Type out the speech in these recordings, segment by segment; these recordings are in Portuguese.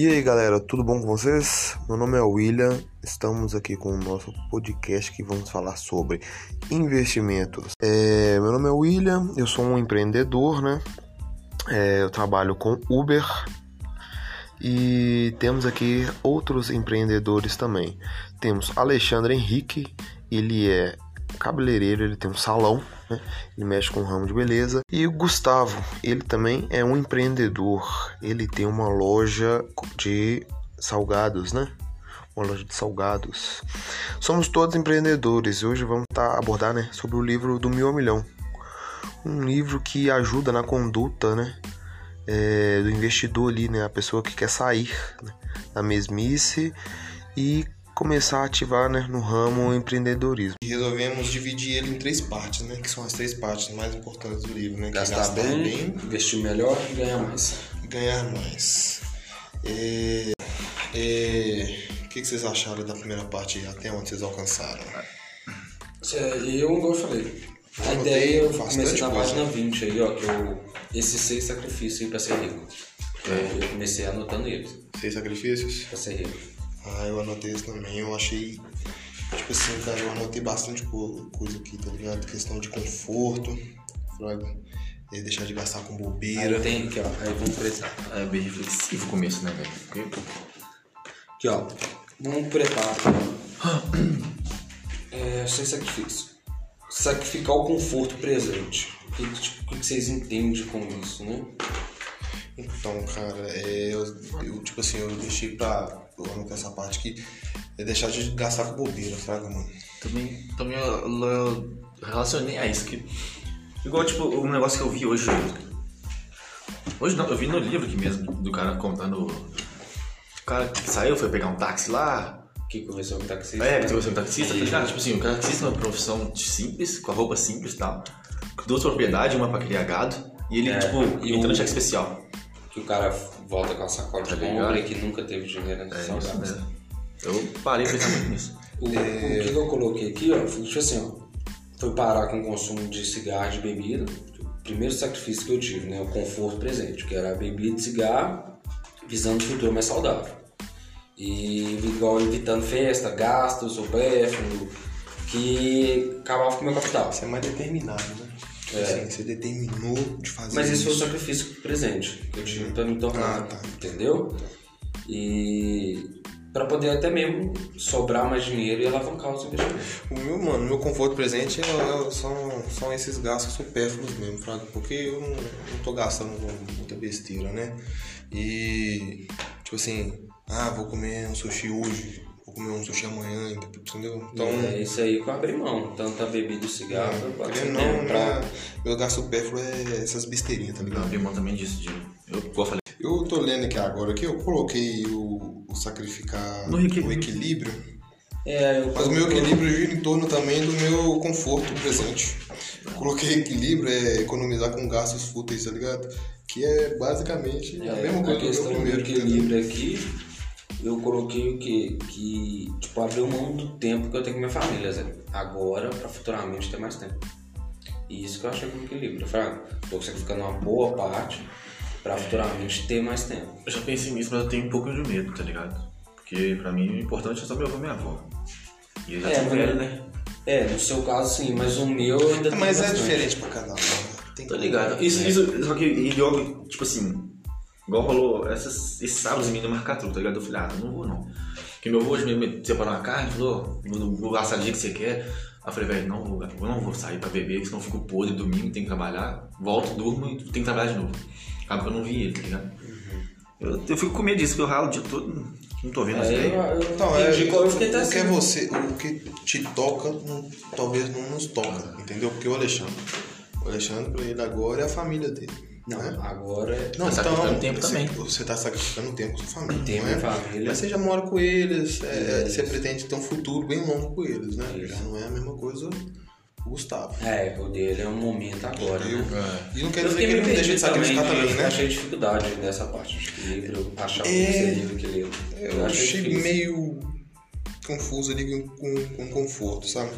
E aí galera, tudo bom com vocês? Meu nome é William, estamos aqui com o nosso podcast que vamos falar sobre investimentos. É, meu nome é William, eu sou um empreendedor, né? É, eu trabalho com Uber e temos aqui outros empreendedores também. Temos Alexandre Henrique, ele é cabeleireiro, ele tem um salão, né? ele mexe com o ramo de beleza. E o Gustavo, ele também é um empreendedor, ele tem uma loja de salgados, né? Uma loja de salgados. Somos todos empreendedores e hoje vamos tá, abordar né, sobre o livro do Mil ao Milhão. Um livro que ajuda na conduta né, é, do investidor ali, né, a pessoa que quer sair né, da mesmice e começar a ativar né, no ramo empreendedorismo. E resolvemos dividir ele em três partes, né? Que são as três partes mais importantes do livro, né? Gastar, gastar bem, bem, investir melhor e ganhar mais. Ganhar mais. É, é, o que, vocês acharam da primeira parte até onde vocês alcançaram? Eu, igual eu falei, a eu ideia eu comecei na página 20 aí, ó, que eu, esses seis sacrifícios aí pra ser rico. É. Eu comecei anotando eles. Seis sacrifícios? Pra ser rico. Ah, eu anotei isso também. Eu achei. Tipo assim, cara, eu anotei bastante coisa aqui, tá ligado? Questão de conforto, fraga. E deixar de gastar com bobeira. Aí tem aqui, ó. Aí vamos pretar. É bem reflexivo o começo, né, velho? Aqui, ó. Vamos pretar. É, sem sacrifício. Sacrificar o conforto presente. O que, tipo, que vocês entendem com isso, né? Então, cara, é, eu, eu, tipo assim, eu deixei pra eu amo essa parte que é deixar de gastar com bobeira, fraga, mano. Também, também eu, eu relacionei a isso. Que, igual, tipo, um negócio que eu vi hoje. Hoje não, eu vi no livro aqui mesmo, do cara contando. O cara que saiu, foi pegar um táxi lá. Que conversou com o taxista. É, que conversou com o taxista. E... Tá tipo assim, o taxista é uma profissão simples, com a roupa simples e tal. Duas propriedades, uma pra criar gado. E ele, é, tipo, entra no cheque especial que o cara volta com a sacola de compra e que nunca teve dinheiro nessa é isso mesmo. Eu parei de pensar muito nisso. O, é... o que, eu coloquei aqui, ó, foi tipo assim, ó, foi parar com o consumo de cigarro de bebida. O primeiro sacrifício que eu tive, né, o conforto presente, que era a bebida e cigarro, visando um futuro mais saudável. E igual evitando festa, gastos, supérfluo, que acabava com o meu capital. Você é mais determinado, né? É. Assim, você determinou de fazer Mas isso, foi o sacrifício presente que eu tive pra me tornar, ah, tá. entendeu? E para poder até mesmo sobrar mais dinheiro e alavancar os investimentos. O meu, mano, meu conforto presente é, é, são, são esses gastos supérfluos mesmo, porque eu não, não tô gastando muita besteira, né? E, tipo assim, ah, vou comer um sushi hoje, comer um sushi amanhã, entendeu? Então, é isso aí que eu abri mão, tanto a bebida e cigarro. É, não, pra... meu gasto supérfluo é essas besteirinhas, tá ligado? Eu abri mão também disso, de... eu, eu falei. Eu tô lendo aqui agora que eu coloquei o, o sacrificar no equilíbrio. o equilíbrio. É, eu Mas o meu equilíbrio gira em torno também do meu conforto presente. Eu coloquei equilíbrio, é economizar com gastos fúteis, tá ligado? Que é basicamente é, a mesma coisa a questão do meu equilíbrio aqui eu coloquei o quê? Que, tipo, abriu mão do tempo que eu tenho com minha família, Zé. Agora, pra futuramente ter mais tempo. E isso que eu achei que equilíbrio. Eu falei, ah, tô sacrificando uma boa parte pra futuramente ter mais tempo. Eu já pensei nisso, mas eu tenho um pouco de medo, tá ligado? Porque pra mim o importante é só meu avô e minha avó. E eu já é, velho, né? É, no seu caso sim, mas o meu ainda é, tem Mas é diferente pra cada um. Tem Tô ligado. Isso, é. isso, só que yoga, tipo assim, Igual rolou essas, esses sábados em mim no Marcatru, tá ligado? Eu falei, ah, não vou não. Porque meu avô hoje me separou uma carne, falou, vou, vou gastar dia que você quer. Aí eu falei, velho, não vou, eu não vou sair pra beber, senão eu fico podre domingo, tem que trabalhar, volto, durmo e tem que trabalhar de novo. Acaba que eu não vi ele, tá ligado? Uhum. Eu, eu fico com medo disso, que eu ralo o dia todo, não tô vendo é, isso aí. Então, é, eu fiquei o que é você, o que te toca, não, talvez não nos toca, entendeu? Porque o Alexandre, o Alexandre pra ele agora é a família dele. Não, é? agora. Não, tá então, tempo você, também. Você tá sacrificando tempo com sua família. Tempo é? família. Mas você já mora com eles, é, você pretende ter um futuro bem longo com eles, né? Isso. Já não é a mesma coisa o Gustavo. É, o dele é um momento agora. Eu, né? É. E não quer dizer que ele não deixa de sacrificar também, também né? Eu achei dificuldade nessa parte de equilíbrio, achar é, que seria o equilíbrio. Eu, eu achei, achei meio confuso ali com, com conforto, sabe?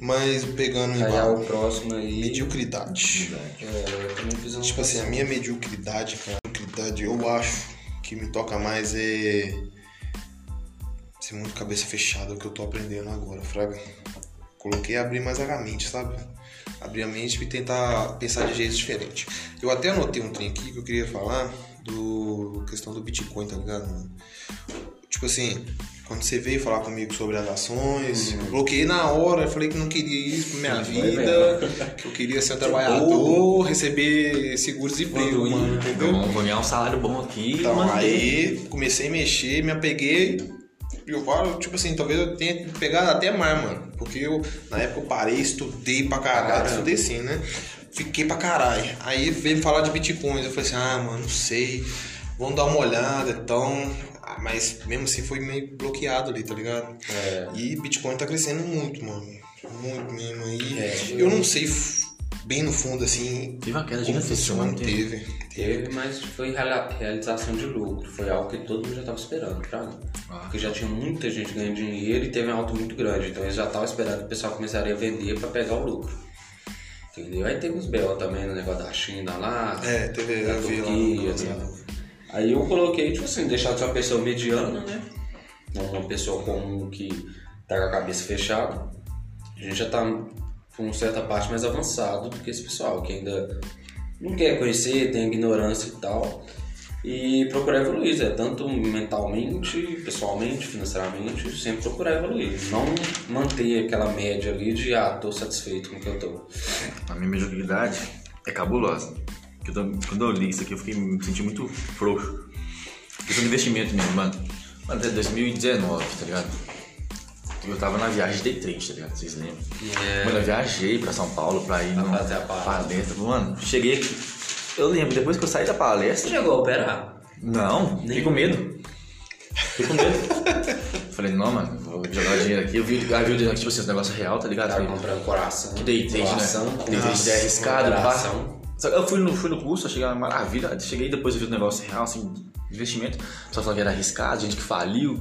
Mas pegando aí embalo, o próximo aí. Mediocridade. É, tipo assim, a minha mediocridade, cara, mediocridade, eu acho que me toca mais é ser muito cabeça fechada, o que eu tô aprendendo agora, fraga. Coloquei abrir mais a mente, sabe? Abrir a mente e tentar pensar de jeito diferente. Eu até anotei um trem aqui que eu queria falar do questão do Bitcoin, tá ligado? Tipo assim, quando você veio falar comigo sobre as ações, Uhum. bloqueei na hora, falei que não queria isso pra minha vida, que eu queria ser um trabalhador, receber seguro-desemprego, mano, entendeu? Vamos vou ganhar um salário bom aqui. Então, aí comecei a mexer, me apeguei. E eu falo, tipo assim, talvez eu tenha pegado até mais, mano. Porque eu, na época, eu parei, estudei pra caralho. Caramba. Estudei sim, né? Fiquei pra caralho. Aí veio falar de bitcoins. Eu falei assim, ah, mano, não sei. Vamos dar uma olhada, então. Mas mesmo assim foi meio bloqueado ali, tá ligado? É. E Bitcoin tá crescendo muito, mano. Muito mesmo. aí É, eu não sei bem no fundo, assim. Teve uma queda gigantesca, funciona. mano. Teve. Teve, mas foi realização de lucro. Foi algo que todo mundo já estava esperando, fraga. Ah. Porque já tinha muita gente ganhando dinheiro e teve um alto muito grande. Então eles já estavam esperando que o pessoal começaria a vender para pegar o lucro. Entendeu? Aí teve uns BO também no negócio da China lá. É, teve. da Eu vi lá Aí eu coloquei, tipo assim, deixar de ser uma pessoa mediana, né? Não uma pessoa comum que tá com a cabeça fechada. A gente já tá com certa parte mais avançado do que esse pessoal, que ainda não quer conhecer, tem ignorância e tal. E procurar evoluir, é tanto mentalmente, pessoalmente, financeiramente, sempre procurar evoluir. Não manter aquela média ali de, ah, tô satisfeito com o que eu tô. A minha mediocridade é cabulosa. Porque eu Quando eu li isso aqui, eu fiquei, me senti muito frouxo. Questão de investimento mesmo, mano. Mano, até 2019, tá ligado? Eu tava na viagem de trade, tá ligado? Vocês lembram? É. Mano, eu viajei pra São Paulo pra ir Pra numa fazer a palestra. Mano, cheguei aqui. Eu lembro, depois que eu saí da Você palestra. chegou a operar? Não, fiquei com medo. Fiquei com medo. Falei, não, mano, vou jogar dinheiro aqui. Eu vi, eu vi tipo assim, esse negócio real, tá ligado? Falei, comprando coração. Trade, coração, né? Trade é arriscado, pá. Eu fui no, fui no curso, achei uma maravilha. Cheguei depois eu vi o negócio real, assim, investimento. Só falando que era arriscado, gente que faliu.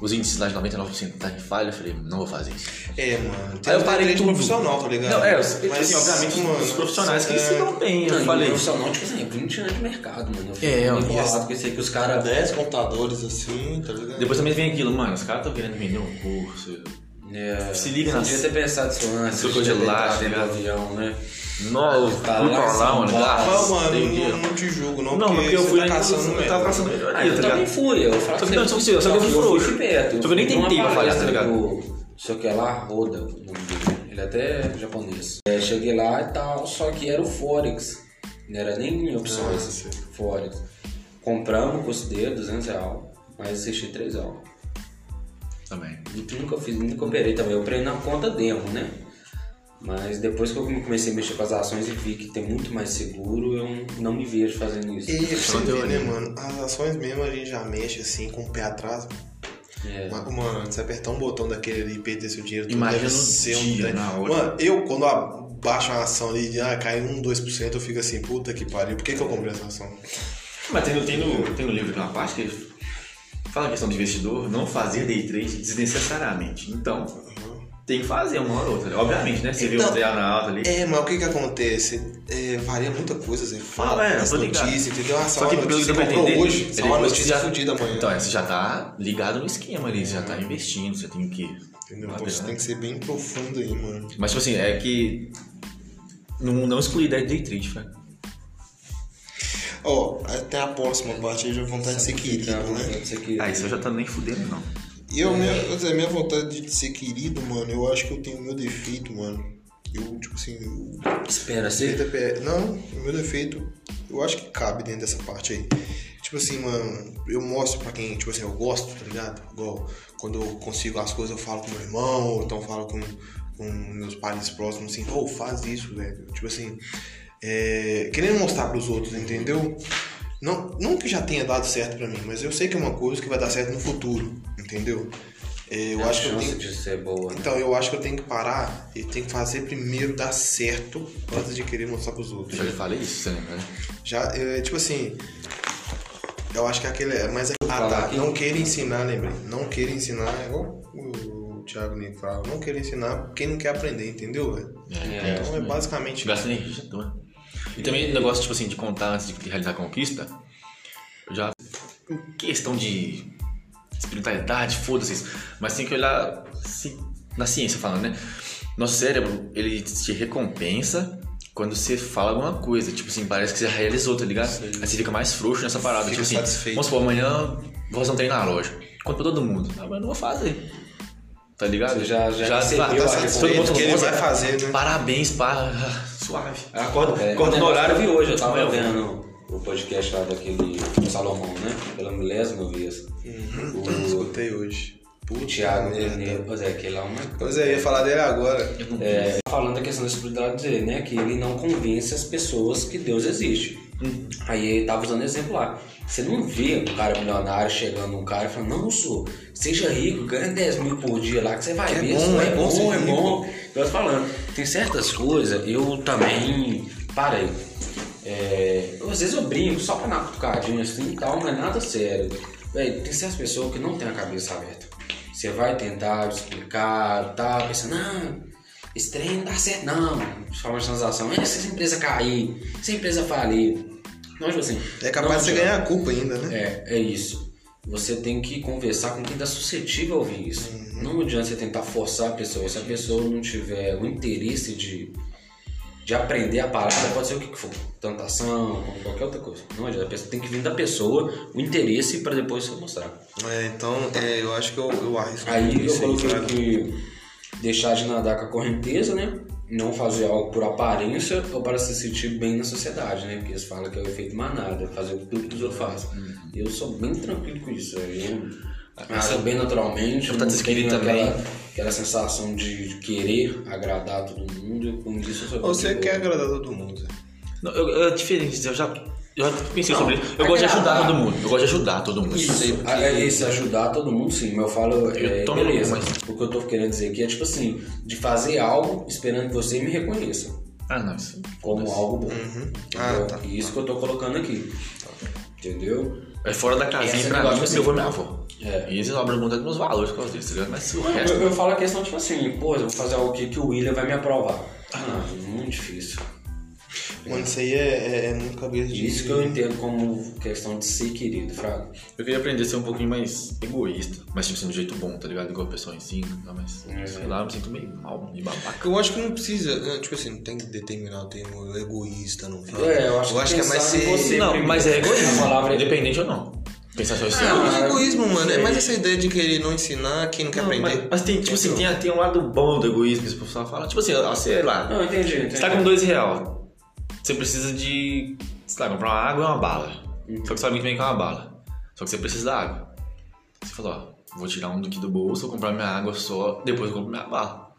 Os índices lá de 99% tá em falha. Eu falei, não vou fazer isso. É, mano. Aí eu parei tudo. profissional, tá ligado? Não, é, os- tipo assim, obviamente, os profissionais que é, se dão bem. Não, Eu falei, o profissional, tipo assim, é 20 anos de mercado, mano. Eu É, ó, bolado com isso aí que os caras. 10 computadores assim, tá ligado? depois também vem aquilo, mano, os caras estão querendo vender um curso. É, Se liga você nas- Podia ter pensado isso antes. Trocou podia de entrado dentro né? do avião, né? Não, eu fui Tá pra lá mano, gás, Não, mano, tem não, te julgo, não. Não, porque eu você fui tá caçando eu melhor. tava caçando melhoria, Ah, eu tá também fui, eu falo Só que você, só que- só que eu fui eu frouxo. Só que eu nem tentei pra falhar, tá palestra ligado? do- Só que é lá, Roda, o nome dele. Ele é até japonês. É, cheguei lá e tal, só que era o Forex. Não era nem em opções. Ah, sei. Forex. Compramos, considero 200 reais, mas assisti 3 reais. Também. E nunca fiz, nunca operei também. Eu operei na conta demo, né? Mas depois que eu comecei a mexer com as ações e vi que tem muito mais seguro, eu não me vejo fazendo isso. E você teoria. né, mano? As ações mesmo a gente já mexe assim com o pé atrás. É. Mano, você apertar um botão daquele ali e perder seu dinheiro, tudo Imagina deve ser um dia, na hora. Mano, eu quando a- baixo uma ação ali e ah, cai 1, 2%, eu fico assim, puta que pariu, por que, que eu comprei essa ação? Mas tem, no- tem, no, tem no livro aqui uma parte que fala a questão de investidor não fazer day trade desnecessariamente. Então, tem que fazer uma hora ou outra. Obviamente, né? Você viu Então- treino na alta ali. É, mas o que que acontece? É, varia muita coisa, Zé. Fala, Ah, é, as tô notícias, entendeu? Ah, Só que pelo que comprou entender, hoje, é só uma notícia já- fodida amanhã. Então, é, você já tá ligado no esquema ali, você já tá investindo, você tem que. Entendeu? Tá Pô, Você tem que ser bem profundo aí, mano. Mas, tipo assim, é que. Não, não excluir da day trade, né? Ó, até a próxima parte aí já vontade de ser querido, Fica, né? vontade de ser querido. Ah, isso eu já tá nem fudendo, não. Eu, minha, quer dizer, minha vontade de ser querido, mano, eu acho que eu tenho o meu defeito, mano. Eu, tipo assim, eu Espera, é pe- Não, o meu defeito, eu acho que cabe dentro dessa parte aí. Tipo assim, mano, eu mostro pra quem, tipo assim, eu gosto, tá ligado? Igual, quando eu consigo as coisas, eu falo com meu irmão, ou então falo com, com meus pais próximos, assim, pô, faz isso, velho. Tipo assim, é, querendo mostrar pros outros, entendeu? Não, não que já tenha dado certo pra mim, mas eu sei que é uma coisa que vai dar certo no futuro, entendeu? É, eu a acho que eu tenho. de ser boa, né? Então, eu acho que eu tenho que parar e tenho que fazer primeiro dar certo antes de querer mostrar pros outros. Eu já lhe falei isso, né? Já, é, tipo assim, eu acho que aquele é mais. Ah, Falar tá. aqui. Não queira ensinar, lembrei. Não queira ensinar, é igual o Thiago Nico fala. Não queira ensinar quem não quer aprender, entendeu, velho? É, Então é basicamente. Gasta energia à toa. E também o negócio, tipo assim, de contar antes de realizar a conquista. Eu já. em questão de espiritualidade, foda-se. Mas tem que olhar ci- na ciência falando, né? Nosso cérebro, ele te recompensa quando você fala alguma coisa. Tipo assim, parece que você realizou, tá ligado? Aí você fica mais frouxo nessa parada. Fica tipo assim, satisfeito. vamos supor, amanhã vou fazer um treino na loja. Conta pra todo mundo. Ah, mas eu não vou fazer. Tá ligado? Você já- já já recebeu tá, tá, todo mundo que ele "Nossa, vai fazer, né?" Parabéns, pá. Suave. Acorda, É, acorda no horário. que eu vi hoje, eu tava Meu, vendo o podcast lá daquele Salomão, né? Pela milésima vez. O, Escutei hoje. o Puta Thiago merda. Nenê, pois é, aquele lá é uma Pois é, eu ia falar dele agora. É, falando da questão da espiritualidade dele, né? Que ele não convence as pessoas que Deus existe. Aí ele tava usando exemplo lá. Você não vê um cara milionário chegando um cara e falando, não, sou, seja rico, ganha 10 mil por dia lá, que você vai é ver. bom, isso é bom ser é rico. bom. Eu tô falando, tem certas coisas, eu também parei. É, às vezes eu brinco só pra dar uma cutucadinha assim e tal, não é nada sério. Véi, tem certas pessoas que não tem a cabeça aberta. Você vai tentar explicar, tá pensando, ah, esse trem não dá certo, não. De forma de transação, "É, se essa empresa cair, se a empresa falir. Não, tipo assim. É capaz de você ganhar a culpa ainda, né? É, é isso. Você tem que conversar com quem está suscetível a ouvir isso. Uhum. Não adianta você tentar forçar a pessoa. Se a pessoa não tiver o interesse de, de aprender a parada, pode ser o que for. Tentação, qualquer outra coisa. Não adianta. A pessoa tem que vir da pessoa o interesse para depois você mostrar. É, então, é, eu acho que eu, eu arrisco Aí eu coloquei que deixar de nadar com a correnteza, né? Não fazer algo por aparência ou para se sentir bem na sociedade, né? Porque eles falam que é o efeito manada, fazer tudo que os outros fazem. Uhum. Eu sou bem tranquilo com isso. Eu acho bem naturalmente, Eu não tenho também. aquela, aquela sensação de querer agradar todo mundo. Com isso eu sou Você quer agradar todo mundo. Não, eu, é diferente, eu já, eu pensei Não, sobre isso. Eu gosto de ajudar todo mundo. Eu gosto de ajudar todo mundo. Isso, ah, é isso, ajudar todo mundo sim, mas eu falo, é, Eu tomo, beleza. mas- O que eu tô querendo dizer aqui é tipo assim, de fazer algo esperando que você me reconheça. Ah, não, isso. como algo bom. Uhum. Ah, tá. E isso que eu tô colocando aqui. Entendeu? É fora da casinha Esse pra mim, assim- eu vou minha avó. É. E eles abram mão dos meus valores por causa disso, tá ligado? Mas o Eu, resto. eu falo a questão tipo assim, pô, eu vou fazer algo aqui que o William vai me aprovar. Ah, muito difícil. Mano, isso aí é, é, é muito cabeça de. Isso que eu entendo como questão de ser querido, Fraga. Eu queria aprender a ser um pouquinho mais egoísta, mas tipo assim, do jeito bom, tá ligado? Igual a pessoa ensina, tá? mas É. sei lá, eu me sinto meio mal, meio babaca. Eu acho que não precisa, né, tipo assim, não tem que determinar o termo egoísta, não. É, eu acho eu acho que é mais em ser. você Não, primeiro. mas é egoísmo, A palavra é- independente ou não. Pensar só isso. Ah, não é egoísmo, mano. É mais essa ideia de querer não ensinar quem não quer Não, aprender. mas, mas tem, tipo assim, tem, tem um lado bom do egoísmo que o pessoal fala. Tipo assim, sei lá, Não, entendi, entendi. você tá com dois real. Você precisa de, sei lá, comprar uma água e uma bala. Só que você sabe muito bem que é uma bala. Só que você precisa da água. Você falou, ó, vou tirar um aqui do bolso, vou comprar minha água só, depois eu compro minha bala.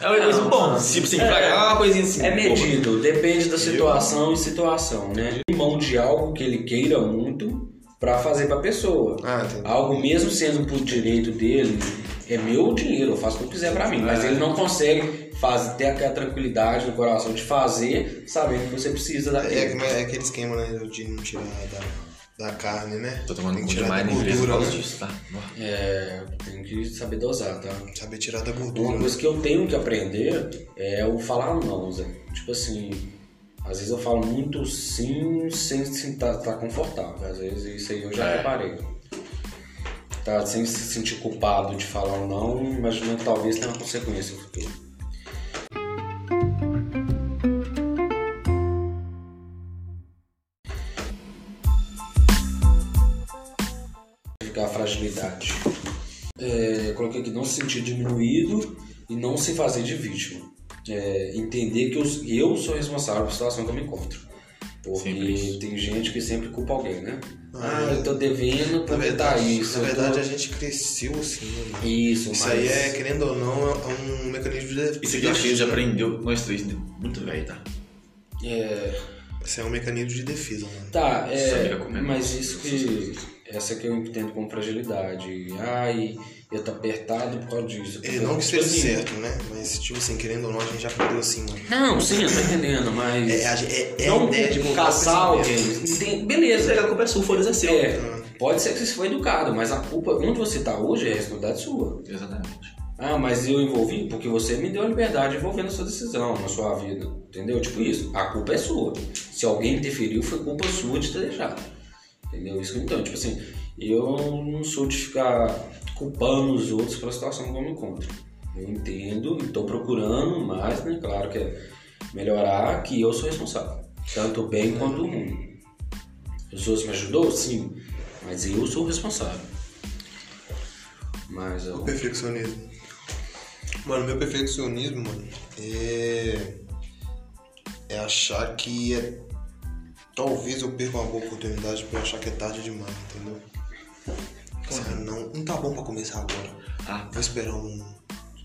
É um egoísmo bom. Tipo assim, É, é uma coisinha assim. É pô, medido, depende da situação e situação, né? Mão de algo que ele queira muito pra fazer pra pessoa. Ah. Algo mesmo sendo por direito dele, é meu dinheiro, eu faço o que eu quiser pra mim. Mas ele não consegue fazer, ter aquela tranquilidade no coração de fazer, sabendo que você precisa É, daquilo. é aquele esquema, né, de não tirar da, da carne, né? Tô tomando tem que tirar demais da gordura, né? disso, tá? É, tem que saber dosar, tá? Saber tirar da Uma gordura. coisa que eu tenho que aprender é o falar não, Zé. Tipo assim, às vezes eu falo muito sim sem estar tá, confortável. Às vezes isso aí eu já É. reparei. Tá, sem se sentir culpado de falar um não, imaginando que talvez tenha uma consequência no futuro. A fragilidade. É, coloquei aqui não se sentir diminuído e não se fazer de vítima. É, entender que os- eu sou responsável pela situação que eu me encontro. Porque tem gente que sempre culpa alguém, né? Ah, Ah, eu tô devendo porque tá verdade, isso. na eu tô- verdade a gente cresceu assim, né? mano? Isso, Isso mas... aí é, querendo ou não, é um mecanismo de defesa. Isso aqui eu acho que a gente aprendeu, nós três, muito velho, tá? É, Isso é um mecanismo de defesa, mano. Tá, é, Sabia como é. mas isso que. Essa que eu entendo como fragilidade. Ai, eu tô apertado por causa disso. É, não que seja certo, né? Mas, tipo assim, querendo ou não, a gente já aprendeu assim, mano. Não, sim, eu tô entendendo, mas. É, a- é, é a não ideia de caçar alguém. Beleza, a culpa é sua, foda-se é seu. É, pode ser que você foi educado, mas a culpa, onde você tá hoje, é responsabilidade sua. Exatamente. Ah, mas eu envolvi porque você me deu a liberdade de envolver na sua decisão, na sua vida. Entendeu? Tipo isso. A culpa é sua. Se alguém interferiu, foi culpa sua de ter deixado. Entendeu? Isso então, tipo assim, eu não sou de ficar culpando os outros pela situação que eu me encontro. Eu entendo e estou procurando, mas, né, claro que é melhorar, que eu sou responsável. Tanto bem quanto o ruim. Os outros me ajudou? Sim. Mas eu sou o responsável. Mas eu... O perfeccionismo. Mano, meu perfeccionismo, mano, é. É achar que é. Talvez eu perca uma boa oportunidade por achar que é tarde demais, entendeu? Assim, não, não tá bom pra começar agora. Ah, Vou esperar um.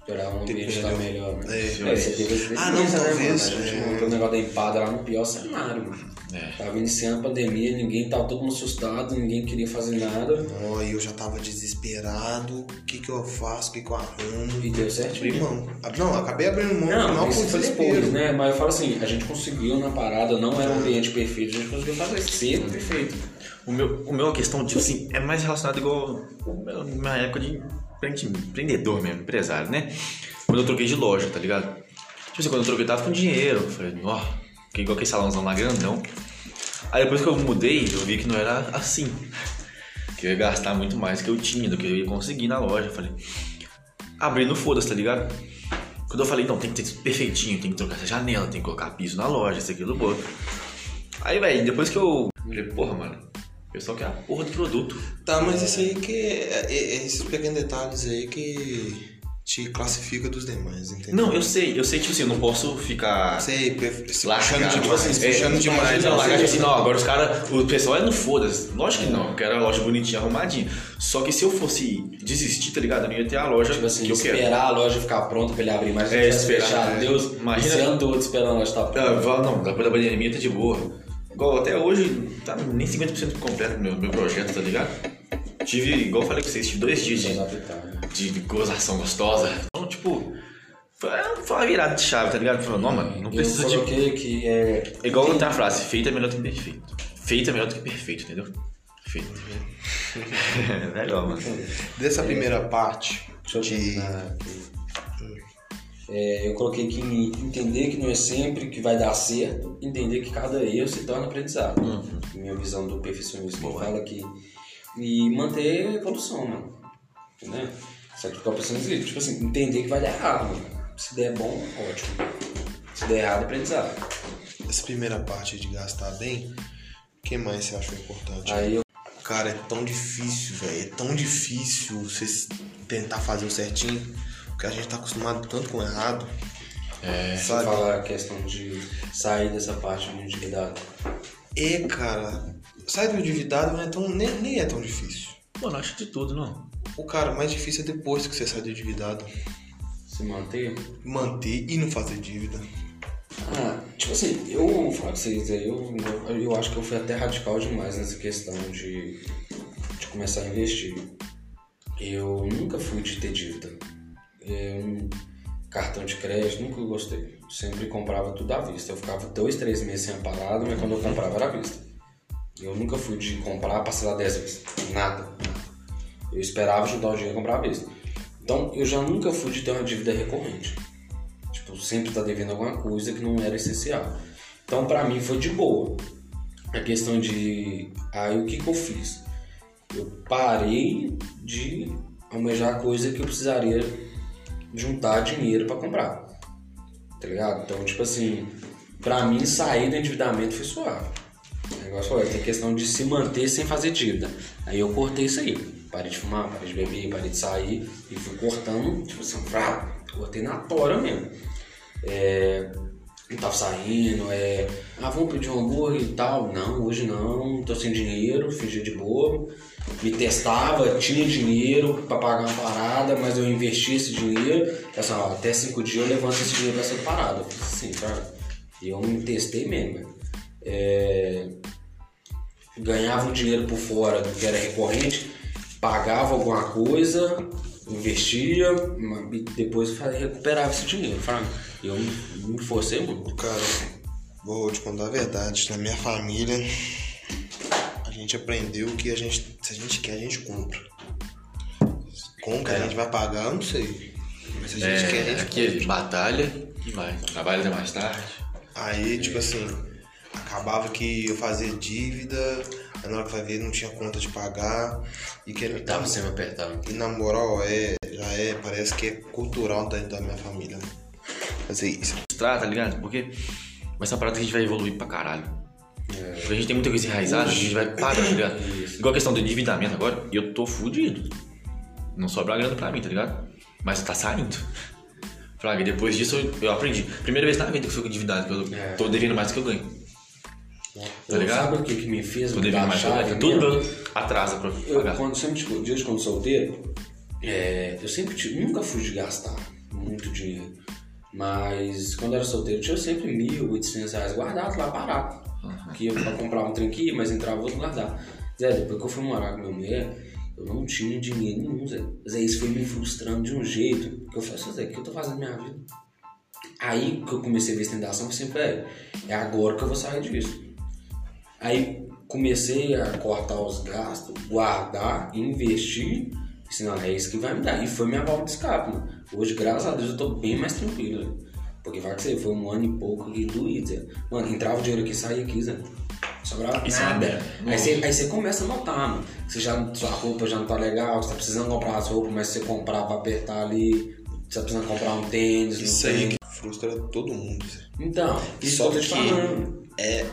Esperar um ambiente estar melhor, né? É. É, você Ah, não, né, talvez, mano? A gente é. montou o negócio da empada lá no pior cenário, mano. É. Tava iniciando a pandemia, ninguém tava todo mundo assustado, ninguém queria fazer nada. Ó, e eu já tava desesperado. O que que eu faço? O que que eu arrumo? E deu Abri certinho. mão. Ah, Não, acabei abrindo mão Não, isso foi desespero. depois, né? Mas eu falo assim, a gente conseguiu na parada, não era um ambiente perfeito, a gente conseguiu fazer cedo, perfeito. O meu, o meu a questão, tipo assim, é mais relacionado igual na minha época de empreendedor mesmo, empresário, né? Quando eu troquei de loja, tá ligado? Tipo assim, quando eu troquei, tava com dinheiro. Eu falei, ó, que igual aquele salãozão lá grandão. Aí depois que eu mudei, eu vi que não era assim. Que eu ia gastar muito mais que eu tinha, do que eu ia conseguir na loja. Eu falei, abri no foda-se, tá ligado? Quando eu falei, não, tem que ter perfeitinho, tem que trocar essa janela, tem que colocar piso na loja, isso, aquilo, outro. Aí, velho, depois que eu falei, porra, mano, o pessoal quer a porra do produto. Tá, mas isso aí que. É, é- é esses pequenos detalhes aí que te classifica dos demais, entendeu? Não, eu sei, eu sei, tipo assim, eu não posso ficar Sei, se largando puxando tipo demais, assim, puxando é, demais. Não, né? largar tipo assim, não, agora os caras, o pessoal é no foda-se. Lógico que não, eu quero a loja bonitinha, arrumadinha. Só que se eu fosse desistir, tá ligado? Eu não ia ter a loja Tipo assim, que eu quero. esperar a loja ficar pronta pra ele abrir, mas É, esperar, fechado, é. Deus, Imagina- esse ano todo esperando a loja estar Ah, pronta. não, depois da pandemia tá de boa. Igual até hoje, tá nem 50% completo meu, meu projeto, tá ligado? Tive, igual eu falei com vocês, tive dois dias de, de gozação gostosa. Então, tipo, foi, foi uma virada de chave, tá ligado? Falou, não, mano, não precisa eu de. que é... É Igual outra frase, feito é melhor do que perfeito. Feito é melhor do que perfeito, entendeu? Feito. Legal, mano. Dessa primeira parte Deixa eu de. É, eu coloquei que entender que não é sempre que vai dar certo, entender que cada erro se torna aprendizado. Minha visão do perfeccionismo fala que. E manter a evolução, mano. Entendeu? Só que ficar pensando assim, tipo assim, entender que vai dar errado, mano. Se der bom, ótimo. Se der errado, aprendizado. Essa primeira parte de gastar bem, o que mais você achou importante? Aí eu Cara, é tão difícil, velho. É tão difícil você tentar fazer o certinho. Porque a gente tá acostumado tanto com o errado. é, sabe? falar a questão de sair dessa parte do endividado. E, cara, sair do endividado não é tão, nem, nem é tão difícil. Mano, acho de tudo, não. O cara, mais difícil é depois que você sai do endividado. Se manter. Manter e não fazer dívida. Ah, tipo assim, eu vou falar com vocês aí, eu, eu, eu acho que eu fui até radical demais nessa questão de, de começar a investir. Eu nunca fui de ter dívida. Eu, cartão de crédito, nunca gostei. Sempre comprava tudo à vista. Eu ficava dois, três meses sem a parada, mas quando eu comprava era à vista. Eu nunca fui de comprar, parcelar 10 vezes. Nada. Eu esperava juntar o dinheiro e comprar à vista. Então, eu já nunca fui de ter uma dívida recorrente. Tipo, sempre tá devendo alguma coisa que não era essencial. Então, pra mim, foi de boa. A questão de. Aí, o que que eu fiz? Eu parei de almejar coisa que eu precisaria juntar dinheiro pra comprar. Tá ligado? Então, tipo assim, pra mim, sair do endividamento foi suave. O negócio foi, tem questão de se manter sem fazer dívida. Aí eu cortei isso aí. Parei de fumar, parei de beber, parei de sair e fui cortando, tipo assim, vrá, cortei na tora mesmo. É, não tava saindo, é. Ah, vamos pedir um hambúrguer e tal. Não, hoje não, tô sem dinheiro, fingi de boa. Me testava, tinha dinheiro pra pagar uma parada, mas eu investi esse dinheiro. Ó, até cinco dias eu levanto esse dinheiro pra essa. Eu fiz assim, cara. E eu me testei mesmo. É, ganhava um dinheiro por fora do que era recorrente, pagava alguma coisa, investia, e depois recuperava esse dinheiro. Fraga. Eu me forcei muito. Cara, vou te contar a verdade. Na minha família, gente aprendeu que a gente, se a gente quer, a gente compra. Como que a gente vai pagar, eu não sei. Mas se a gente quer, a É, gente aqui, batalha e vai. Trabalha até mais tarde. Aí, tipo assim, acabava que eu fazia dívida, Aí na hora que ver, não tinha conta de pagar. E que Eu tava sempre apertado. E na moral, é, já é, parece que é cultural dentro da minha família. né? Fazer isso. Frustrar, tá ligado? Porque vai ser uma parada que a gente vai evoluir pra caralho. Porque a gente tem muita coisa enraizada, a gente vai parar, tá ligado? Igual a questão do endividamento agora, eu tô fudido. Não sobra grana pra mim, tá ligado? Mas tá saindo. Fraga, depois disso eu, eu aprendi. Primeira vez na vida que eu fico endividado, que eu É. tô devendo mais do que eu ganho. Tá Eu- ligado? Sabe o que, que me fez Tô devendo mais do que eu chave ganho. Tudo meu atrasa pra Eu, pagar. quando sempre, desde quando solteiro, é, eu sempre tive, nunca fui de gastar muito dinheiro. Mas quando eu era solteiro, eu tinha sempre mil, oitocentos reais guardados lá parado. Que eu pra comprar um trem aqui, mas entrava outro guardar. Zé, depois que eu fui morar com minha mulher, eu não tinha dinheiro nenhum, Zé. Zé, isso foi me frustrando de um jeito. Que eu falei assim, Zé, o que eu tô fazendo na minha vida? Aí que eu comecei a ver tentação, eu sempre, é, é agora que eu vou sair disso. Aí comecei a cortar os gastos, guardar, investir. Assim, não, é isso que vai me dar. E foi minha válvula de escape, mano. Hoje, graças a Deus, eu tô bem mais tranquilo. Porque vai que você foi um ano e pouco doído, Zé. Mano, entrava o dinheiro aqui, saía aqui, Zé. Sobrava Isso é nada. merda. aí, você, aí você começa a notar, mano. Você já, sua roupa já não tá legal, você tá precisando comprar as roupas, mas se você comprar pra apertar ali, você tá precisando comprar um tênis, Isso não aí tem. que frustra todo mundo. Zé. Então, isso Só que. É,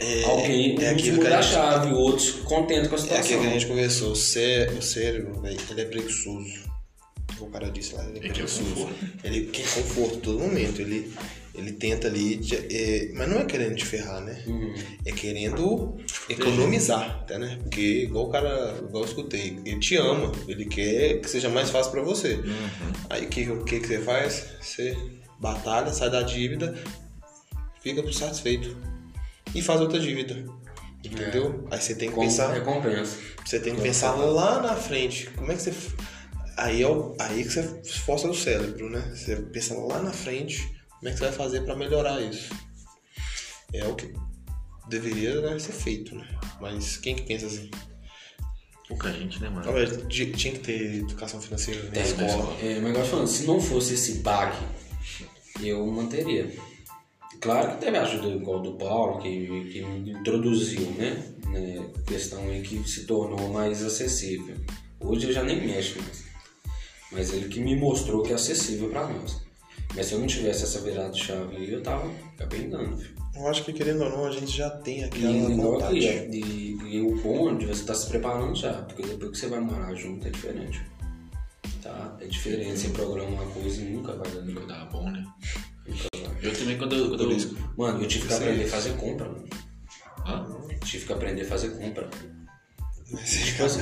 é, Alguém, é aquilo que muda a a gente, chave, outros contente com a é situação. aquilo que a gente conversou. O, cé, o cérebro, velho, ele é preguiçoso. O cara disse lá, ele é Ele quer conforto. Ele quer conforto todo momento. Ele, ele tenta ali, é, mas não é querendo te ferrar, né? Uhum. É querendo economizar, tá, né? Porque igual o cara, igual eu escutei, ele te ama, ele quer que seja mais fácil pra você. Aí o que, que que você faz? Você batalha, sai da dívida, fica satisfeito e faz outra dívida. Entendeu? Aí você tem que Com pensar, recompensa. você tem que pensar lá na frente. Como é que você aí é o, aí que você força o cérebro, né? Você pensa lá na frente, como é que você vai fazer pra melhorar isso? É o que deveria né, ser feito, né? Mas quem que pensa assim? Pouca gente, né, mano? Olha, tinha que ter educação financeira na Tem, escola. É, mas igual eu tô falando, se não fosse esse baque, eu manteria. Claro que teve a ajuda igual do Paulo, que, que me introduziu, né? né? Questão aí que se tornou mais acessível. Hoje eu já nem mexo mais. Mas ele que me mostrou que é acessível pra nós. Mas se eu não tivesse essa virada de chave aí, eu tava capengando, filho. Eu acho que querendo ou não, a gente já tem E aquela igual vontade. aqui, é, e, e o bom é de você estar se preparando já, porque depois que você vai morar junto é diferente. Tá? É diferente, você programa uma coisa e nunca vai dar Nunca dava bom, né? Eu também, quando eu. Quando eu... Mano, eu tive que aí. aprender a fazer compra, mano. Hã? Tive que aprender a fazer compra. Tipo assim,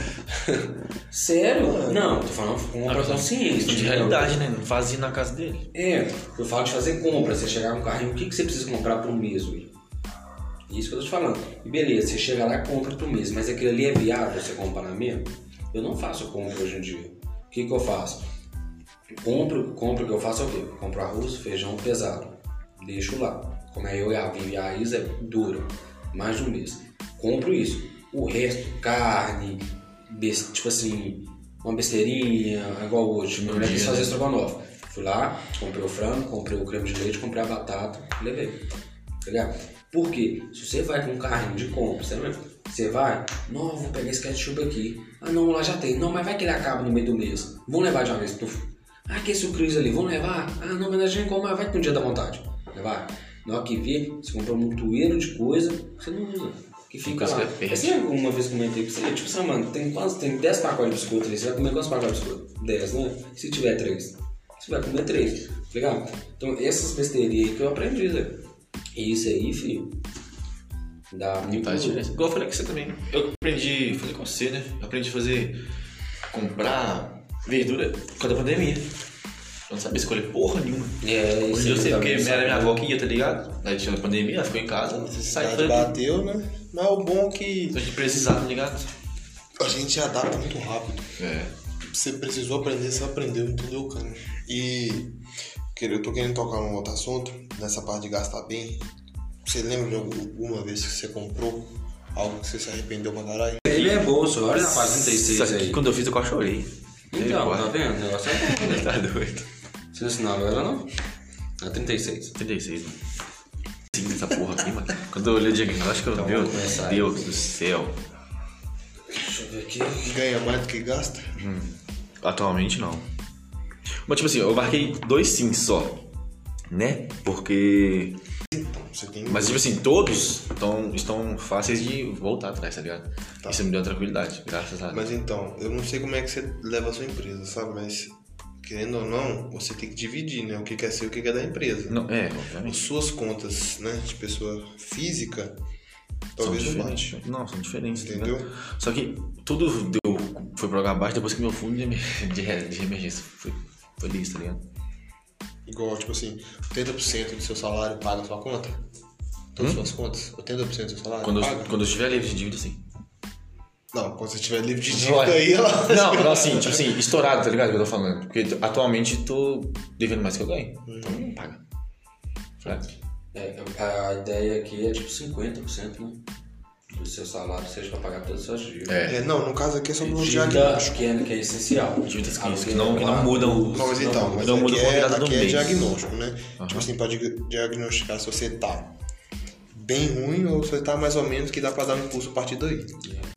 Sério? Não, tô falando compra consciência. Questão de realidade, né? Não fazia na casa dele. É, eu falo de fazer compra. Você chegar no carrinho, o que, que você precisa comprar pro mês, Will? Isso que eu tô te falando. E beleza, você chega lá e compra pro mês, mas aquilo ali é viável você comprar mesmo? Eu não faço compra hoje em dia. O que, que eu faço? Compro, compro o que eu faço é o quê? Compro arroz, feijão pesado. Deixo lá. Como é eu e a Vivi e a Isa, dura. Mais de um mês. Compro isso. O resto, carne, tipo assim, uma besteirinha, igual hoje. Minha mulher quis fazer estrogonofe. Fui lá, comprei o frango, comprei o creme de leite, comprei a batata, levei. Tá ligado? Por quê? Se você vai com um carrinho de compra, você, não- você vai, não, vou pegar esse ketchup aqui. Ah, não, lá já tem. Não, mas vai que ele acaba no meio do mês. Vamos levar de uma vez. Tuf. Ah, que esse sucrilhos ali, vamos levar? Ah, não, mas a gente come, mas vai que um dia dá vontade. Levar. Na hora que vê, você compra um montoeiro de coisa você não usa. Que fica lá. que perde. Assim, uma vez comentei pra você, tipo assim, mano, tem quase tem 10 pacotes de biscoito ali. Você vai comer quantos pacotes de biscoito? 10, né? Se tiver 3, você vai comer 3. Legal? Então, essas besteirinhas aí que eu aprendi, Zé. E isso aí, filho, dá muito... Faz diferença. Igual eu falei com você também. Eu aprendi, falei com você, né? Eu aprendi a fazer. comprar verdura por causa da pandemia. Eu não sabia escolher porra nenhuma. É, isso eu sei, porque era minha avó que ia, tá ligado? Aí tinha a pandemia, ela ficou em casa, A sai bateu, né? Mas o bom é que A gente precisar, tá ligado? a gente se adapta muito rápido. É. Você precisou aprender, você aprendeu, entendeu, cara? E eu tô querendo tocar num outro assunto, nessa parte de gastar bem. Você lembra de alguma vez que você comprou algo que você se arrependeu pra caralho? Ele é bolso, olha na página 36 Só que aí. quando eu fiz, eu quase chorei. Então, tá vendo? O negócio é bom, né? Tá doido. Você não assinava ela, não? É 36. 36, mano. Sim, essa porra aqui, mano. Quando eu olhei o diagnóstico, Então, meu começar aí. Deus do céu. Deixa eu ver aqui. Ganha mais do que gasta? Atualmente não. Mas tipo assim, eu marquei dois sims só. Né? Porque. Você tem. Mas tipo assim, todos estão, estão fáceis de voltar atrás, tá ligado? Isso me deu tranquilidade, graças a Deus. Mas então, eu não sei como é que você leva a sua empresa, sabe? Mas, querendo ou não, você tem que dividir, né? O que é seu e o que é da empresa. Não, é, As obviamente. suas contas, né, de pessoa física, talvez são não bate. Não, são diferentes, tá Entendeu? ligado? Só que tudo deu, foi pro abaixo depois que meu fundo de, de, de emergência foi, foi listo, tá ligado? Igual, tipo assim, 80% do seu salário paga a sua conta? Todas as suas contas? 80% do seu salário Quando eu, paga? quando eu estiver livre de dívida, sim. Não, quando você tiver livre de dívida Olha. aí, ela... Não, não, assim, tipo assim, estourado, tá ligado? Que eu tô falando. Porque atualmente tô devendo mais que eu ganho. Então não paga. Certo? É, a ideia aqui é tipo 50%, né? Do seu salário seja pra pagar todas as suas dívidas. É. É, não, no caso aqui é sobre um diagnóstico. que é, que é essencial. Dívidas que, que não, que não mudam. Não, mas então, mas não aqui, muda com a é, aqui é mês. diagnóstico, né? Tipo assim, pode diagnosticar se você tá bem ruim ou se você tá mais ou menos que dá pra dar um impulso a partir daí. dinheiro,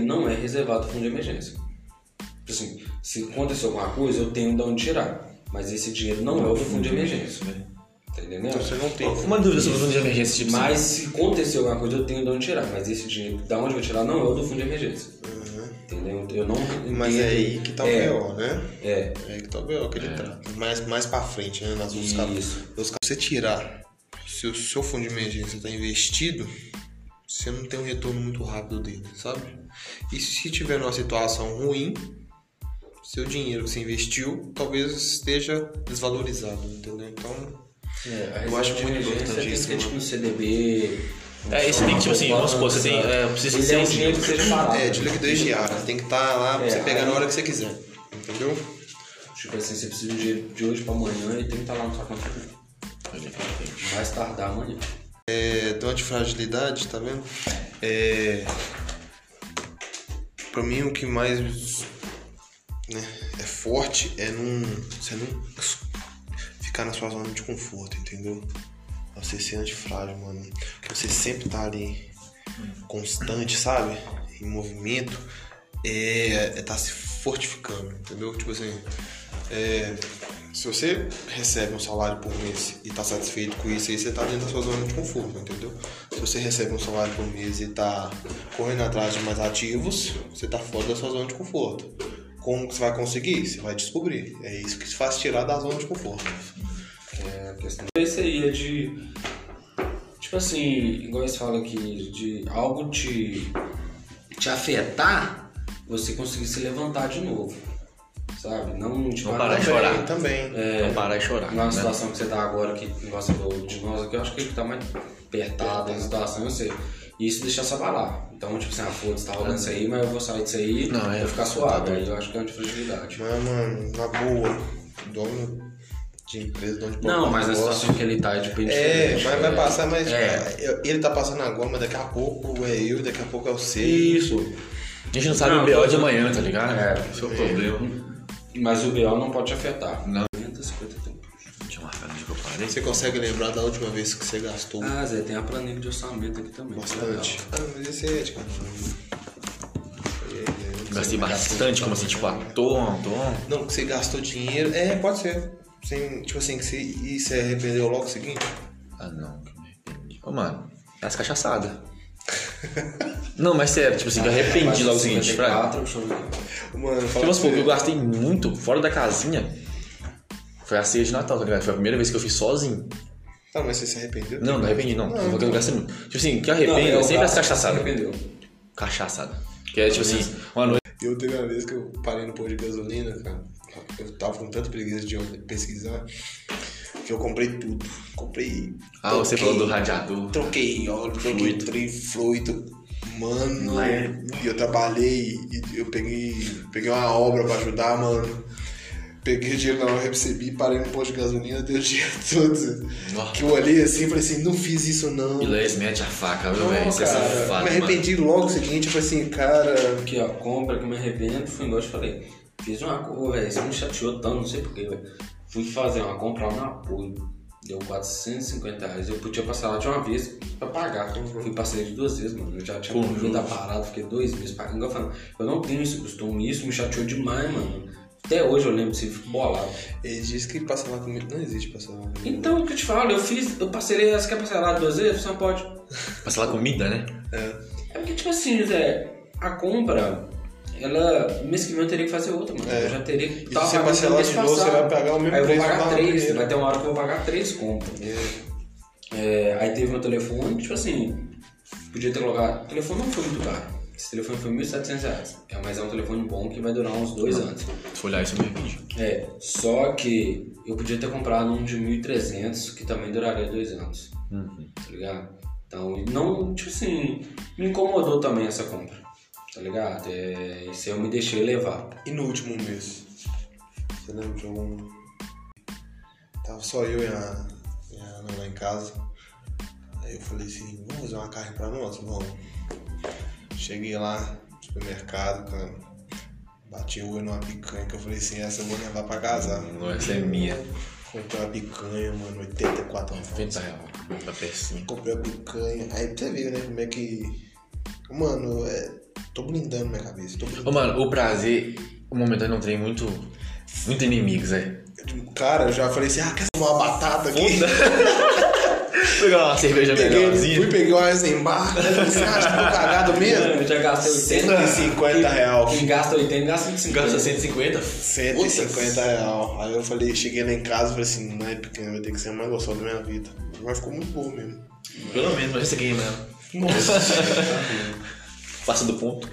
que não é reservado para fundo de emergência. Tipo Assim, se acontecer alguma coisa, eu tenho de onde tirar. Mas esse dinheiro não é o do fundo de emergência. Tá entendendo? Então você não tem. Uma dúvida sobre o fundo de emergência, tipo Mas se acontecer alguma coisa, eu tenho de onde tirar. Mas esse dinheiro, da onde eu vou tirar, não é o do fundo de emergência. Entendeu? Eu não. Mas é aí que tá o É. BO, né? É. É aí que tá o BO que ele trata. Mais, mais pra frente, né? Nas outras capas. Isso. Os caras, você tirar, se o seu fundo de emergência tá investido, você não tem um retorno muito rápido dele, sabe? E se tiver numa situação ruim, seu dinheiro que você investiu talvez esteja desvalorizado, entendeu? Então, É, a Eu acho de muito importante tem que isso, ser né? tipo um CDB. É, esse tem que, tipo assim, vamos supor, você tem. É, precisa ser é um dinheiro que seja parado. é de liquidez diária, tem que estar lá pra É, você pegar aí- na hora que você quiser, entendeu? Tipo assim, você precisa de dinheiro de hoje pra amanhã e tem que estar lá na sua conta. Mais tardar amanhã. É, do antifragilidade, tá vendo? É, pra mim o que mais né, é forte é não, você não ficar na sua zona de conforto, entendeu? Você ser antifrágil, mano. Você sempre tá ali constante, sabe? Em movimento. É, é tá se fortificando, entendeu? Tipo assim, é, se você recebe um salário por mês e tá satisfeito com isso, aí você tá dentro da sua zona de conforto, entendeu? Você recebe um salário por mês e tá correndo atrás de mais ativos, você tá fora da sua zona de conforto. Como que você vai conseguir? Você vai descobrir. É isso que te faz tirar da zona de conforto. É, a questão esse aí é de. Tipo assim, igual você fala aqui, de algo te, te afetar, você conseguir se levantar de novo. Sabe? Não te Não parar de também. chorar. Também. Não parar de chorar. Na né? situação que você tá agora, que negócio de nós aqui, eu acho que ele tá mais apertado na situação, eu sei. E isso deixa se abalar. Então, tipo assim, ah, foda-se, tá rolando isso aí, mas eu vou sair disso aí Não, é, vou ficar tá suave. doido. Aí eu acho que é antifragilidade. Mas, mano, na boa, dono de empresa, dono de Não, mas na situação que ele tá é de bem É, mas vai passar, mas É. tipo, ele tá passando agora, mas daqui a pouco é eu, daqui a pouco é você. Isso. A gente não sabe Não, o BO de amanhã, tá ligado? É. Esse é o problema. Mas o BO não pode te afetar. Não. Parei. Você consegue lembrar da última vez que você gastou Ah, Zé, tem a planilha de orçamento aqui também. bastante? Ah, mas esse é, tipo. Gastei bastante, como assim, tipo, à toa, à toa. Não, que você gastou dinheiro. É, pode ser. Sem, tipo assim, que você, e você arrependeu logo o seguinte? Ah, não, que me arrependi. Ô, mano, as cachaçadas. Não, mas sério, tipo assim, que eu arrependi logo o seguinte, Fraga. 54, deixa eu ver. Mano, fala supor, que eu gastei muito fora da casinha. Foi a ceia de Natal, tá ligado? Foi a primeira vez que eu fiz sozinho. você. Tá, mas você se arrependeu? Não, não arrependi, não. Não, eu gastei muito. Tipo assim, que Não, arrependo eu é sempre as cachaçadas. você arrependeu. Cachaçada. Que é tipo assim, uma noite. Eu teve uma vez que eu parei no posto de gasolina, cara. Eu tava com tanta preguiça de pesquisar que eu comprei tudo. Comprei. Ah, você troquei- falou do radiador. Troquei óleo, troquei Fluido. trem, fluido. Mano, é- e eu trabalhei e eu peguei, peguei uma obra pra ajudar, mano. Peguei dinheiro na hora, recebi, parei no posto de gasolina, deu o dia todo. Nossa. Que eu olhei assim e falei assim, não fiz isso não. E lá eles metem a faca, viu, velho? Você é safado, me mano. arrependi logo o seguinte, eu falei assim, cara, Aqui, ó, compra que eu me arrependo. Fui embora e falei. Fiz uma coisa, velho. Você me chateou tanto, não sei porquê, velho. fui fazer uma compra lá no apoio. Deu 450 reais. Eu podia passar lá de uma vez pra pagar. Fui passei de duas vezes, mano. Eu já tinha Pô, comido a parada, fiquei dois meses pagando. Eu falando, eu não tenho esse costume, isso me chateou demais, mano. Até hoje eu lembro se fico bolado. Ele disse que parcelar comigo. Não existe parcelar comigo. Então, o que eu te falo, eu fiz, eu parcelei, você quer parcelar duas vezes? Você não pode. Passa lá comida, né? É porque, tipo assim, Zé, a compra, ela, mês que vem eu teria que fazer outra, mano. É. Eu já teria que. E se você parcelar de novo, você vai pagar o mesmo Aí eu vou preço que pagar três, vai ter uma hora que eu vou pagar três compras. É, aí teve meu telefone, tipo assim, podia ter colocado. O telefone não foi muito caro. Esse telefone foi 1.700 reais. É, mas é um telefone bom que vai durar uns dois anos. Se for olhar isso, eu me arrependi. É, só que eu podia ter comprado um de 1.300 que também duraria dois anos. Tá ligado? Então, não, tipo assim, me incomodou também essa compra. Tá ligado? É, isso eu me deixei levar. E no último mês? Você lembra de algum. Tava só eu e a, e a Ana lá em casa. Aí eu falei assim: vamos fazer uma carne pra nós? Vamos. Cheguei lá no supermercado, cara. Bati o olho numa picanha que eu falei assim: essa eu vou levar pra casar. Não, essa é minha. Comprei uma picanha, mano, 84 reais. 90 reais. Da pecinha. Comprei a picanha. Aí você ver, né, como é que. Mano, é... tô blindando minha cabeça. Tô blindando. Ô, mano, o prazer, o momento não tem muito. Muito inimigos, é. Cara, eu já falei assim: ah, quer uma batata aqui? Pegar uma cerveja Peguei, melhorzinha. fui pegar uma né? Falei assim, acha que tô cagado mesmo? Eu já gastei 80. 150 real. Quem gasta 80 gasta 150. Gasta 150? 150 real. Aí eu falei, cheguei lá em casa e falei assim, não é pequeno, vai ter que ser a mais gostosa da minha vida. Mas ficou muito bom mesmo. Pelo menos, mas esse aqui, mano. Nossa. Passa do ponto.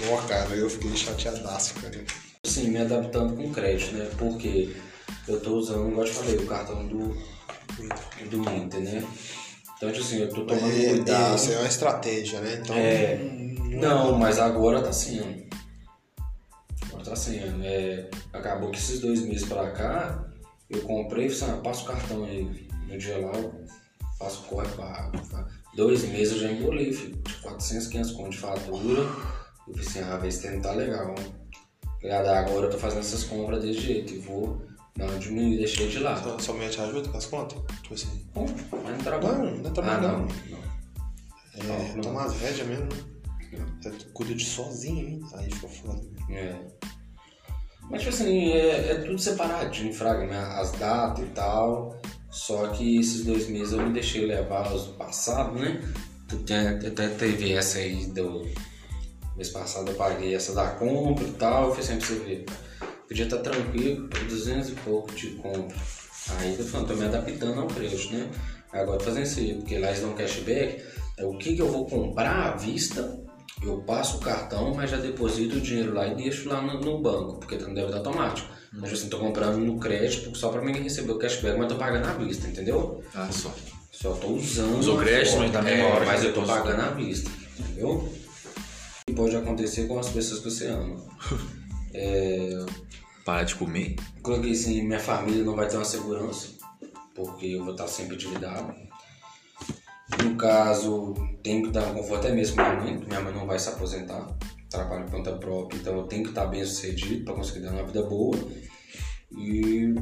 Não, cara, eu fiquei chateadaço, cara. Assim, me adaptando com crédito, né? Porque eu tô usando, igual eu te falei, o cartão do, do Inter, né? Então, tipo assim, eu tô tomando É, cuidado. Isso é uma estratégia, né? Então, É. hum, Não, mas agora tá sendo. Agora tá sendo. É, acabou que esses dois meses pra cá, eu comprei e falei assim, ah, passa o cartão aí. No dia lá, eu faço corre pra Dois meses eu já embolei, filho. Tipo, 400, 500 conto de fatura. Eu falei assim, ah, vê se não tá legal. Ligado? Agora eu tô fazendo essas compras desse jeito. E vou dar uma diminuída, deixei de lado. Só- Somente ajuda com as contas? Tipo assim, Bom, mas não trabalho. Não, não é trabalho, Ah, não. não. não. é, Não. tomar as rédeas mesmo, né? Você cuida de sozinho, hein? Aí fica foda. É. Mas, tipo assim, é, é tudo separadinho, fraga, né? As datas e tal. Só que esses dois meses eu me deixei levar os passados, né? Até, teve essa aí do mês passado eu paguei essa da compra e tal. Eu assim, pra você ver. Podia estar tranquilo, por 200 e pouco de compra. Aí eu falando, tô me adaptando ao crédito, né? Agora fazendo isso aí, porque lá eles dão cashback. É o que, que eu vou comprar à vista, eu passo o cartão, mas já deposito o dinheiro lá e deixo lá no, no banco, porque tá no débito automático. Mas assim, tô comprando no crédito só pra mim receber o cashback, mas tô pagando à vista, entendeu? Ah, só. Só tô usando. Usou crédito, mas na é, Mas eu tô pagando à vista, entendeu? Que pode acontecer com as pessoas que você ama. Parar de comer? Coloquei assim, minha família não vai ter uma segurança, porque eu vou estar sempre endividado. No caso, tenho que dar um conforto até mesmo pra minha mãe, minha mãe não vai se aposentar, trabalha por conta própria, então eu tenho que estar bem sucedido para conseguir dar uma vida boa e,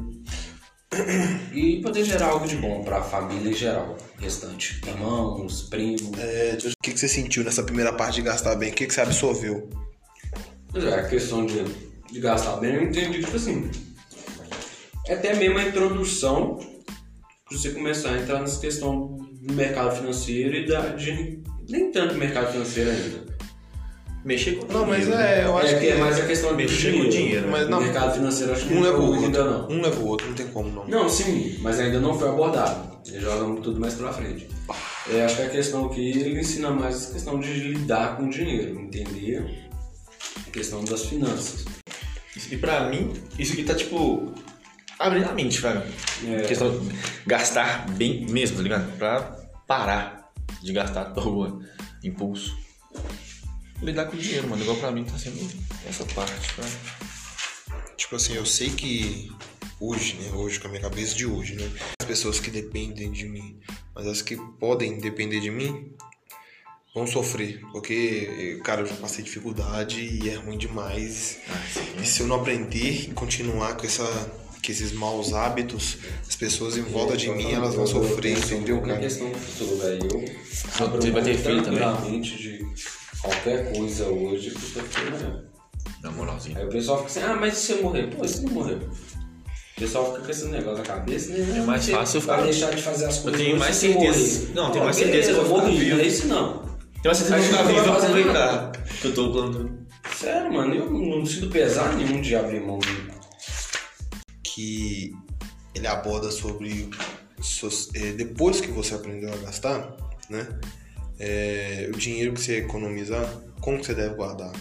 e poder gerar algo de bom para a família em geral, restante, irmãos, primos. É, o que, que você sentiu nessa primeira parte de gastar bem? O que, que você absorveu? É, a questão de, de gastar bem, eu entendi, tipo assim, é até mesmo a introdução para você começar a entrar nessa questão do mercado financeiro e da, de nem tanto mercado financeiro ainda. Mexer com Não, mas dinheiro, né? é, eu acho é, que. é mais a questão do mexer dinheiro. com dinheiro, mas O não. mercado financeiro acho que Um não leva o outro. ainda não. Um leva o outro, não tem como não. Não, sim, mas ainda não foi abordado. Ele joga tudo mais pra frente. É, acho que a questão que ele ensina mais essa questão de lidar com o dinheiro, entender a questão das finanças. E pra mim, isso aqui tá tipo. abrindo a mente, velho. É. Questão de gastar bem mesmo, tá ligado? Pra parar de gastar à toa, impulso. Lidar com o dinheiro, mano. Igual pra mim tá sendo essa parte, velho. Tipo assim, eu sei que hoje, né? Hoje, com a minha cabeça de hoje, né? As pessoas que dependem de mim, mas as que podem depender de mim, vão sofrer. Porque, cara, eu já passei dificuldade e é ruim demais. Ah, sim. E se eu não aprender e continuar com essa que esses maus hábitos, as pessoas em volta de Eu- mim, eu- elas vão eu- eu sofrer, entendeu, cara? questão do futuro, velho. Eu Você abro vai ter filho também? de qualquer coisa hoje pro seu filho morrer. Na moralzinha. Aí o pessoal fica assim, ah, mas e se eu morrer? Pô, e se não morrer? O pessoal fica com esse negócio na cabeça, né? É mais Você fácil vai ficar- deixar de fazer as coisas. tenho hoje mais você certeza- morrer. não, tenho mais certeza que eu vou vivo. não é isso não. Então que você não vivo fazer aproveitar. Que eu tô plantando. Sério, mano, eu não sinto pesar nenhum de abrir mão de que ele aborda sobre so- eh, depois que você aprendeu a gastar, né? eh, o dinheiro que você economizar, como que você deve guardar,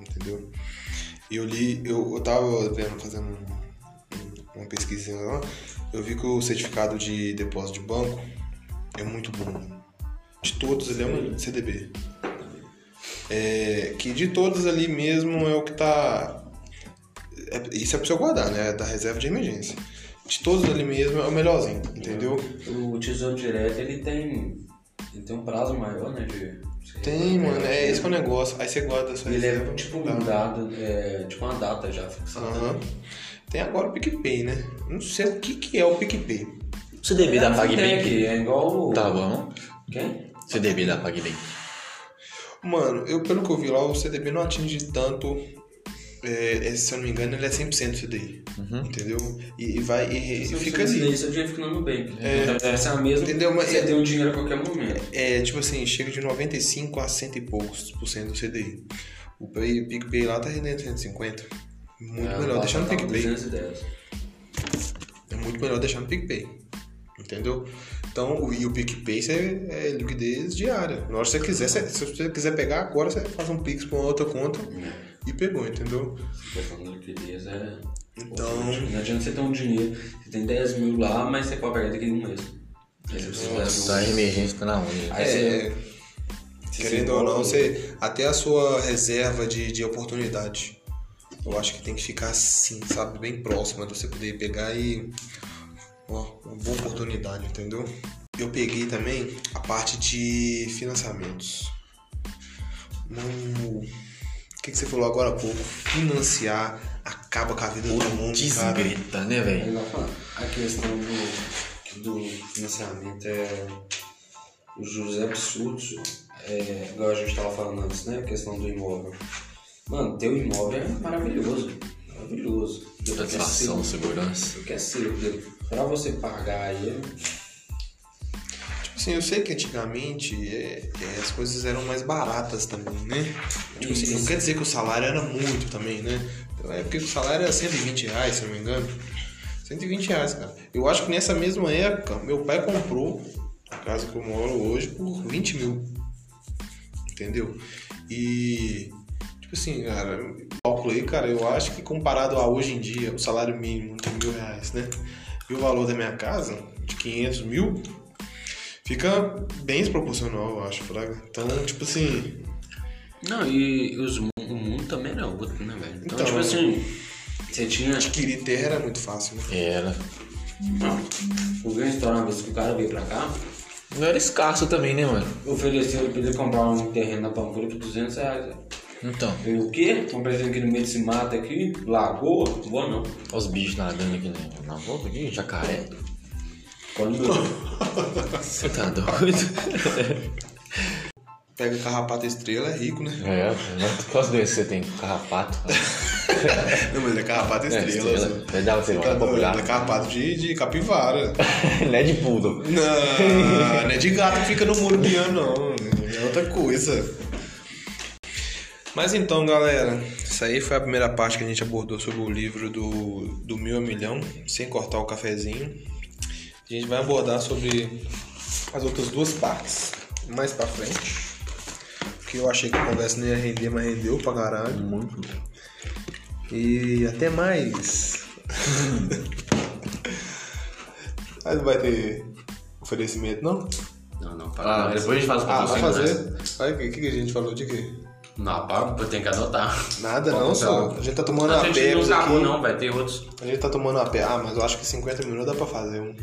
entendeu? E eu li, eu, eu tava vendo, fazendo um- um- uma pesquisa lá, eu vi que o certificado de depósito de banco é muito bom. De todos ele é um CDB. É, que de todos ali mesmo é o que tá é- isso é pra você guardar, né? Da reserva de emergência. De todos ali mesmo é o melhorzinho, entendeu? O Tesouro Direto, ele tem, ele tem um prazo maior, né? De, Tem, mano, é esse que é o negócio. Aí você guarda a sua Ele é reserva. tipo tá? um dado, é, tipo uma data já fixada. Aham. Tem agora o PicPay, né? Não sei o que, que é o PicPay. O CDB da Tem PagBank. aqui, é igual o... Tá bom. Quem? CDB da PagBank. Mano, eu, pelo que eu vi lá, o CDB não atinge tanto. é, é, se eu não me engano, ele é 100% CDI. Entendeu? E, e vai. E, e Se fica ali. daí, seu dinheiro fica no Nubank. É, essa é a mesma. Entendeu? Mas- você tem um dinheiro a qualquer momento. É, tipo assim, chega de 95 a 100 e poucos por cento do CDI. O Pay- o PicPay lá tá rendendo 150. Muito É, melhor deixar no PicPay. 210. É muito melhor deixar no PicPay. Entendeu? Então, o, e o PicPay você, é liquidez diária. Na hora que você quiser, você- se você quiser pegar agora, você faz um Pix pra uma outra conta e pegou, entendeu? A questão da liquidez é. Então- Não adianta você ter um dinheiro, você tem 10 mil lá, mas você pode pegar daqui a um mês. Aí você precisa de 10 mil. Tá emergência, na onde? Aí É, você. querendo se ou não, você, até a sua reserva de, de oportunidade. Eu acho que tem que ficar assim, sabe? Bem próxima de você poder pegar e. Ó, uma boa oportunidade, entendeu? Eu peguei também a parte de financiamentos. Mano, o que, que você falou agora há pouco? Financiar acaba com a vida do mundo, cara. Desgrita, né, velho? A questão do, do financiamento é. Os juros é absurdos. É, igual a gente tava falando antes, né? A questão do imóvel. Mano, ter um imóvel é maravilhoso. Maravilhoso. Satisfação, segurança. O que é seu, de- pra você pagar ele, Tipo assim, eu sei que antigamente é, é, as coisas eram mais baratas também, né? Tipo assim, não quer dizer que o salário era muito também, né? Então, é porque o salário era 120 reais, se não me engano. 120 reais, cara. Eu acho que nessa mesma época, meu pai comprou a casa que eu moro hoje por 20 mil. Entendeu? E, tipo assim, cara, eu calculei, cara, eu acho que comparado a hoje em dia, o salário mínimo de mil reais, né? E o valor da minha casa, de 500 mil, fica bem desproporcional, eu acho, Fraga. Então, tipo assim, Não, e os, o mundo também era outro, né, velho? Então, Então, tipo assim, você tinha. adquirir terra era muito fácil, né? Era. Eu vi uma história uma vez que o cara veio pra cá, Não era escasso também, né, mano? ofereceu pra ele comprar um terreno na Pampulha por 200 reais. velho. Então, Eu, o quê? Comprei aqui no meio desse mato aqui, lagoa? Vou não. olha os bichos nadando aqui né? na volta aqui, jacaré. Você tá doido? Pega carrapato estrela, é rico, né? É, mas quais doenças você tem? Carrapato? Não, mas é carrapato É, estrela. estrela. Vai dar você Tá popular. é carrapato de, de capivara. Não é de poodle. Não, não é de gato que fica no muro piano, não. É outra coisa. Mas então, galera, isso aí foi a primeira parte que a gente abordou sobre o livro do, do Mil a Milhão, sem cortar o cafezinho. A gente vai abordar sobre as outras duas partes mais pra frente. Porque eu achei que a conversa não ia render, mas rendeu pra caralho. Muito. E até mais. Mas não vai ter oferecimento, não? Não, não, Ah, para. depois a gente faz o Ah, vai patrocínio, né? fazer. Olha o que, que a gente falou de quê? Não, para, eu tenho que anotar. Nada não, só. A gente tá tomando A uma gente não Pepsi acabou, não, vai ter outros. A gente tá tomando uma Pepsi. Ah, mas eu acho que 50 minutos dá pra fazer um.